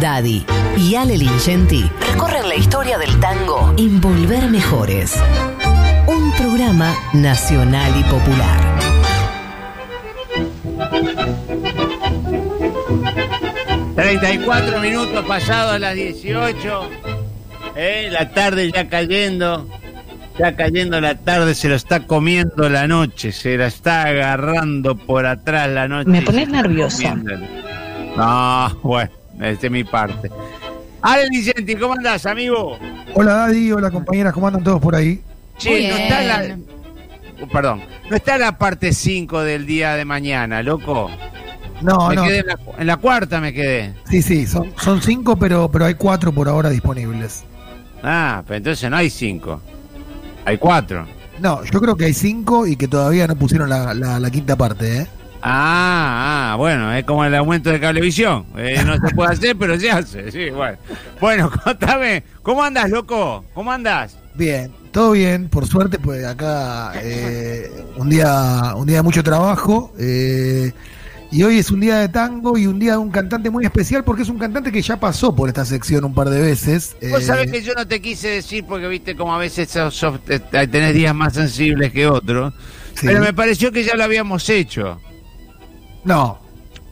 Daddy y Ale Lingenti recorren la historia del tango en Volver Mejores. Un programa nacional y popular. ...34 minutos pasados a las 18... Eh, la tarde ya cayendo... ...ya cayendo la tarde... ...se lo está comiendo la noche... ...se la está agarrando por atrás la noche... Me pones nerviosa. No, bueno, es mi parte. Ale Vicente, ¿cómo andás, amigo? Hola Daddy, hola compañeras, ¿cómo andan todos por ahí? Che, no está la... Uh, Perdón, no está la parte 5 del día de mañana, loco. No, me no. quedé en la, en la cuarta me quedé. Sí, sí, son, son cinco, pero, pero hay cuatro por ahora disponibles. Ah, pero entonces no hay cinco. Hay cuatro. No, yo creo que hay cinco y que todavía no pusieron la, la- la quinta parte, ¿eh? Ah, ah, bueno, es como el aumento de cablevisión. Eh, no se puede hacer, pero se hace. Sí, bueno. Bueno, contame, ¿cómo andas, loco? ¿Cómo andas? Bien, todo bien, por suerte, pues acá eh, un día un día de mucho trabajo. eh, y hoy es un día de tango y un día de un cantante muy especial porque es un cantante que ya pasó por esta sección un par de veces. Vos eh, sabés que yo no te quise decir porque viste como a veces sos- sos- eh, tenés días más sensibles que otros. sí. Pero me pareció que ya lo habíamos hecho. No,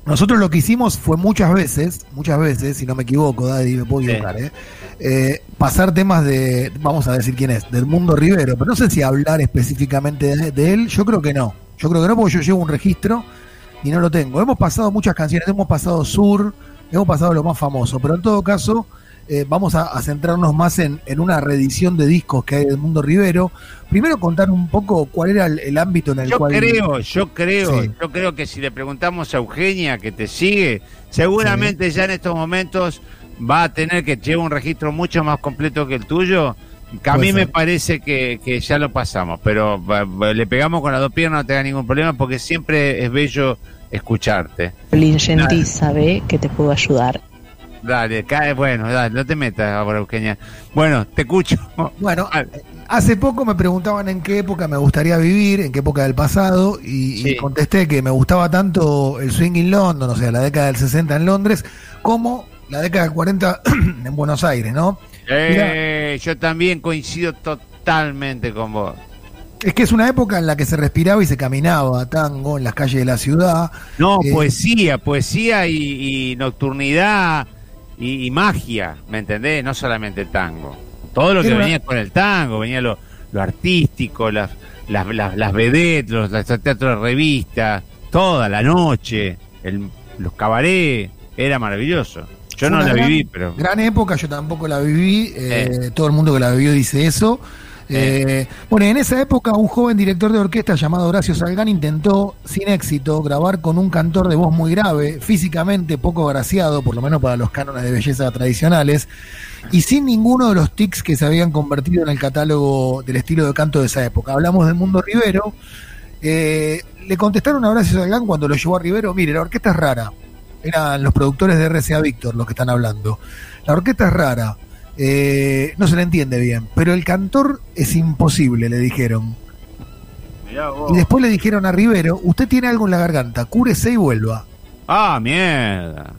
nosotros lo que hicimos fue muchas veces, muchas veces, si no me equivoco, Daddy, me puedo Sí. equivocar, ¿eh? Eh, pasar temas de, vamos a decir quién es, del mundo Rivero, pero no sé si hablar específicamente de, de él, yo creo que no, yo creo que no porque yo llevo un registro y no lo tengo. Hemos pasado muchas canciones, hemos pasado Sur, hemos pasado lo más famoso, pero en todo caso eh, vamos a, a centrarnos más en, en una reedición de discos que hay del mundo Rivero. Primero contar un poco cuál era el, el ámbito en el Yo cual... creo, yo creo, Sí. yo creo que si le preguntamos a Eugenia que te sigue, seguramente ya en estos momentos va a tener que llevar un registro mucho más completo que el tuyo. Que a mí me parece que, que ya lo pasamos, pero va- va- le pegamos con las dos piernas, no te da ningún problema, porque siempre es bello escucharte. Lingenti sabe que te puedo ayudar. Dale, cae, bueno, dale, no te metas ahora, Eugenia. Bueno, te escucho. Bueno, Ah, hace poco me preguntaban en qué época me gustaría vivir, en qué época del pasado, y, contesté que me gustaba tanto el swing in London, o sea, la década del 60 en Londres, como la década del 40 en Buenos Aires, ¿no? eh, yo también coincido totalmente con vos. Es que es una época en la que se respiraba y se caminaba tango en las calles de la ciudad. No, Eh, poesía, poesía y, y nocturnidad y, y magia, ¿me entendés? No solamente tango. Todo lo que venía con el tango, venía lo, lo artístico, las, las, las, las vedettes, los, los teatros de revista, toda la noche, el, los cabarets, era maravilloso. Yo no la gran- viví, pero... Gran época, yo tampoco la viví, eh, Eh. todo el mundo que la vivió dice eso. Eh, bueno, en esa época un joven director de orquesta llamado Horacio Salgán intentó, sin éxito, grabar con un cantor de voz muy grave, físicamente poco agraciado, por lo menos para los cánones de belleza tradicionales, y sin ninguno de los tics que se habían convertido en el catálogo del estilo de canto de esa época. Hablamos del mundo Rivero. Eh, le contestaron a Horacio Salgán cuando lo llevó a Rivero, mire, la orquesta es rara. Eran los productores de RCA Víctor los que están hablando. La orquesta es rara. Eh, no se le entiende bien, pero el cantor es imposible, le dijeron. Mirá vos. Y después le dijeron a Rivero, usted tiene algo en la garganta, cúrese y vuelva. Ah, mierda.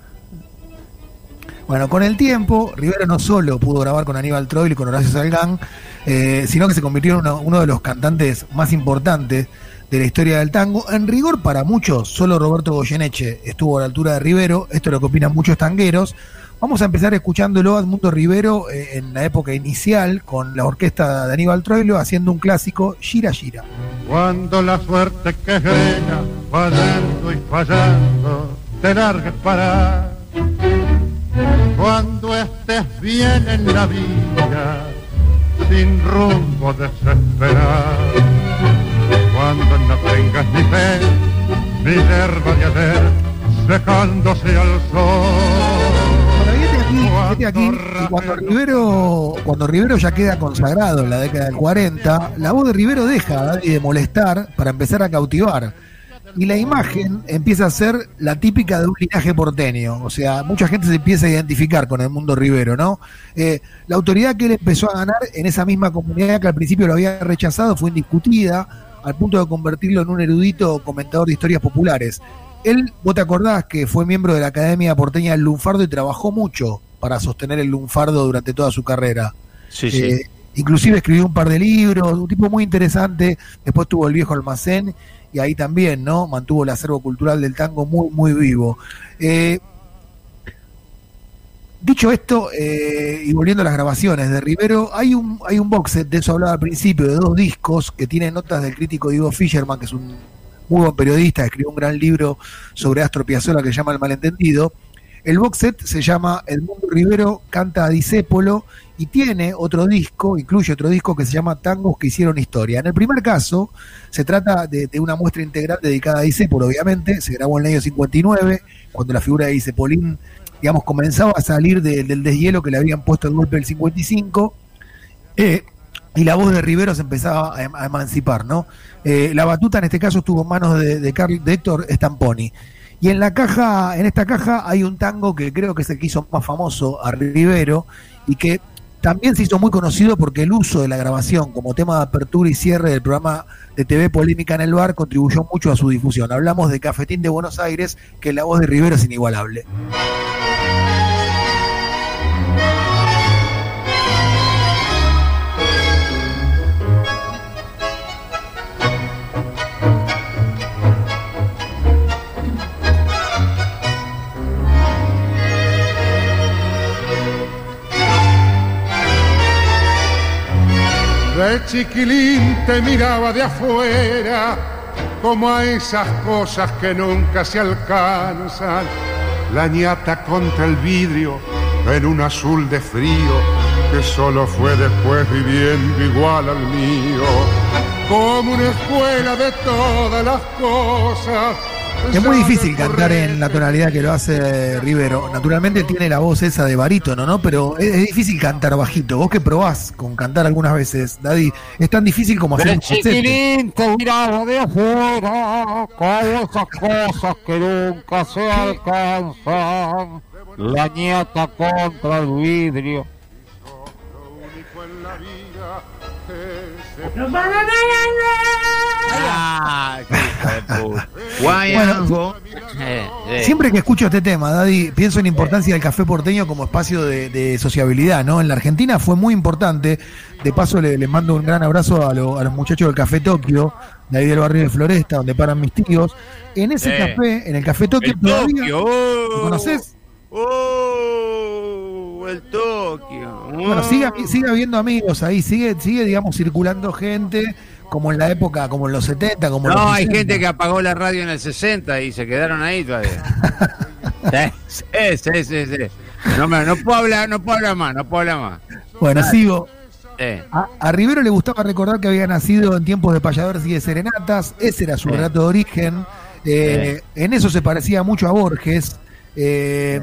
Bueno, con el tiempo, Rivero no solo pudo grabar con Aníbal Troil y con Horacio Salgán, eh, sino que se convirtió en uno, uno de los cantantes más importantes de la historia del tango. En rigor, para muchos, solo Roberto Goyeneche estuvo a la altura de Rivero. Esto es lo que opinan muchos tangueros. Vamos a empezar escuchándolo a Edmundo Rivero eh, en la época inicial con la orquesta de Aníbal Troilo haciendo un clásico, Gira Gira. Cuando la suerte que reina, fallando y fallando, te largues para. Cuando estés bien en la vida, sin rumbo desesperar. Cuando no tengas ni fe, ni hierba de ayer, secándose al sol. Y aquí, que cuando Rivero, cuando Rivero ya queda consagrado en la década del 40, la voz de Rivero deja de molestar para empezar a cautivar. Y la imagen empieza a ser la típica de un linaje porteño. O sea, mucha gente se empieza a identificar con el mundo Rivero, ¿no? Eh, la autoridad que él empezó a ganar en esa misma comunidad que al principio lo había rechazado fue indiscutida, al punto de convertirlo en un erudito comentador de historias populares. él, vos te acordás que fue miembro de la Academia Porteña del Lunfardo y trabajó mucho para sostener el lunfardo durante toda su carrera. Sí, sí. Eh, inclusive escribió un par de libros, un tipo muy interesante, después tuvo el viejo almacén y ahí también, ¿no? Mantuvo el acervo cultural del tango muy, muy vivo. Eh, dicho esto, eh, y volviendo a las grabaciones de Rivero, hay un, hay un box set, de eso hablaba al principio, de dos discos que tienen notas del crítico Diego Fisherman, que es un muy buen periodista, escribió un gran libro sobre Astro Piazzolla que se llama El Malentendido. El box set se llama El Mundo Rivero canta a Disépolo y tiene otro disco, incluye otro disco que se llama Tangos que hicieron historia. En el primer caso, se trata de, una muestra integral dedicada a Disépolo, obviamente, se grabó en el año 59, cuando la figura de Disepolín, digamos, comenzaba a salir de- del deshielo que le habían puesto el golpe del 55. Eh, y la voz de Rivero se empezaba a, em- a emancipar, ¿no? Eh, la batuta en este caso estuvo en manos de, de, Carl- de Héctor Stamponi. Y en la caja, en esta caja hay un tango que creo que es el que hizo más famoso a Rivero y que también se hizo muy conocido porque el uso de la grabación como tema de apertura y cierre del programa de TV Polémica en el Bar contribuyó mucho a su difusión. Hablamos de Cafetín de Buenos Aires, que la voz de Rivero es inigualable. De chiquilín te miraba de afuera, como a esas cosas que nunca se alcanzan. La ñata contra el vidrio en un azul de frío que solo fue después viviendo igual al mío. Como una escuela de todas las cosas. Es muy difícil cantar en la tonalidad que lo hace Rivero. Naturalmente tiene la voz esa de barítono, ¿no? Pero es, es difícil cantar bajito. Vos que probás con cantar algunas veces, Daddy, es tan difícil como hacer un chiquilín te miraba de afuera con esas cosas que nunca se alcanzan. La nieta contra el vidrio. Ah, qué hijo puta. Guayango. Eh, eh. Siempre que escucho este tema, Daddy, pienso en la importancia del café porteño como espacio de, de sociabilidad, ¿no? En la Argentina fue muy importante. De paso, le, les mando un gran abrazo a, lo- a los muchachos del Café Tokio, de ahí del barrio de Floresta, donde paran mis tíos. En ese Eh. café, en el Café Tokio, El todavía. Tokio. oh. ¿Lo conoces? Oh, el Tokio. Bueno, sigue, sigue habiendo amigos ahí, sigue, sigue, digamos, circulando gente, como en la época, como en los 70, como en los No, hay 60. gente que apagó la radio en el 60 y se quedaron ahí todavía. sí, sí, sí, sí. No, me- no puedo hablar, no puedo hablar más, no puedo hablar más. Bueno, sigo. Eh, A, a Rivero le gustaba recordar que había nacido en tiempos de payadores y de serenatas, ese era su Sí. relato de origen. Eh, En eso se parecía mucho a Borges. Eh,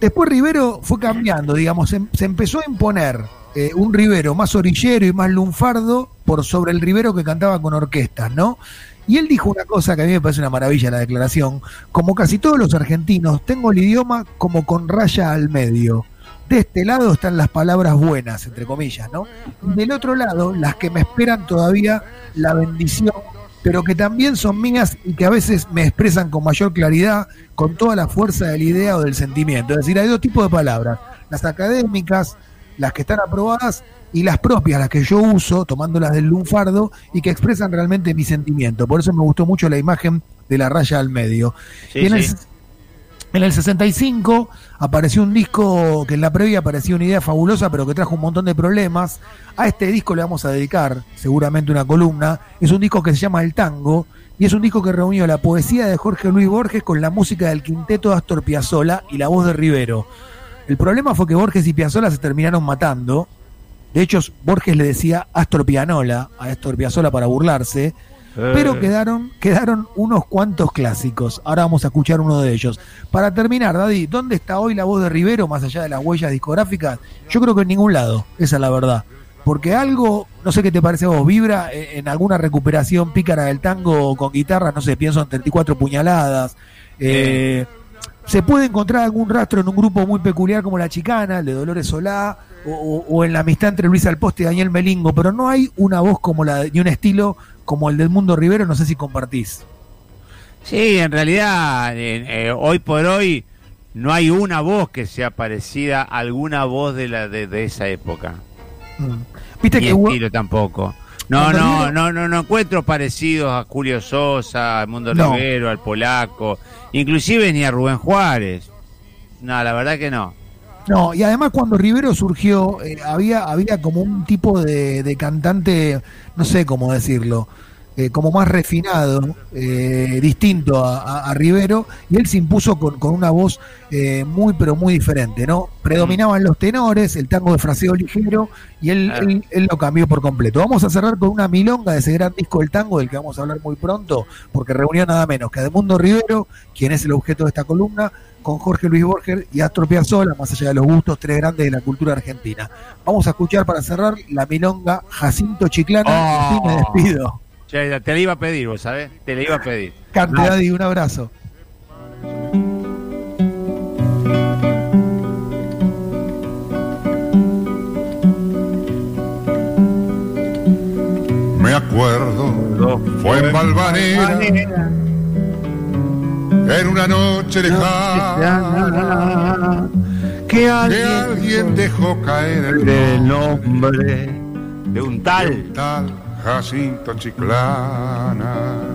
después Rivero fue cambiando, digamos, se, empezó a imponer eh, un Rivero más orillero y más lunfardo por sobre el Rivero que cantaba con orquestas, ¿no? Y él dijo una cosa que a mí me parece una maravilla la declaración, como casi todos los argentinos, tengo el idioma como con raya al medio. De este lado están las palabras buenas, entre comillas, ¿no? Y del otro lado, las que me esperan todavía la bendición, pero que también son mías y que a veces me expresan con mayor claridad, con toda la fuerza de la idea o del sentimiento. Es decir, hay dos tipos de palabras, las académicas, las que están aprobadas, y las propias, las que yo uso, tomándolas del lunfardo, y que expresan realmente mi sentimiento. Por eso me gustó mucho la imagen de la raya al medio. sí, Y en, el, sí. En el 65 apareció un disco que en la previa parecía una idea fabulosa, pero que trajo un montón de problemas. A este disco le vamos a dedicar seguramente una columna. Es un disco que se llama El Tango y es un disco que reunió la poesía de Jorge Luis Borges con la música del quinteto Astor Piazzolla y la voz de Rivero. El problema fue que Borges y Piazzolla se terminaron matando. De hecho, Borges le decía Astor Pianola a Astor Piazzolla para burlarse. Pero quedaron, quedaron unos cuantos clásicos. Ahora vamos a escuchar uno de ellos. Para terminar, Daddy, ¿dónde está hoy la voz de Rivero más allá de las huellas discográficas? Yo creo que en ningún lado, esa es la verdad. Porque algo, no sé qué te parece a vos, vibra en alguna recuperación pícara del tango con guitarra, no sé, pienso en 34 puñaladas. Eh, se puede encontrar algún rastro en un grupo muy peculiar como La Chicana, el de Dolores Solá, o, o- o en la amistad entre Luis Alposte y Daniel Melingo, pero no hay una voz como la ni un estilo como el del Mundo Rivero, no sé si compartís. Sí, en realidad, eh, eh, hoy por hoy no hay una voz que sea parecida a alguna voz de la de, de esa época. Mm. Viste Ni que hubo- estilo tampoco. No, no, no, no, no encuentro parecidos a Julio Sosa, al Mundo No. Rivero, al Polaco, inclusive ni a Rubén Juárez. No, la verdad que no. No, y además cuando Rivero surgió, eh, había, había como un tipo de, de cantante, no sé cómo decirlo, eh, como más refinado, eh, distinto a, a- a Rivero, y él se impuso con, con una voz eh, muy, pero muy diferente, ¿no? Predominaban los tenores, el tango de fraseo ligero, y él, Claro. él, él lo cambió por completo. Vamos a cerrar con una milonga de ese gran disco del tango, del que vamos a hablar muy pronto, porque reunió nada menos que a Edmundo Rivero, quien es el objeto de esta columna, con Jorge Luis Borges y Astro Piazzolla, más allá de los gustos, tres grandes de la cultura argentina. Vamos a escuchar para cerrar la milonga Jacinto Chiclana y Oh. me despido. Che, te la iba a pedir, vos sabés, te la iba a pedir. Cante, No. Daddy, un abrazo. Me acuerdo, fue en Valvanera, en una noche lejana, Que que alguien dejó caer el nombre de un tal. tal Jacinto Chiclana.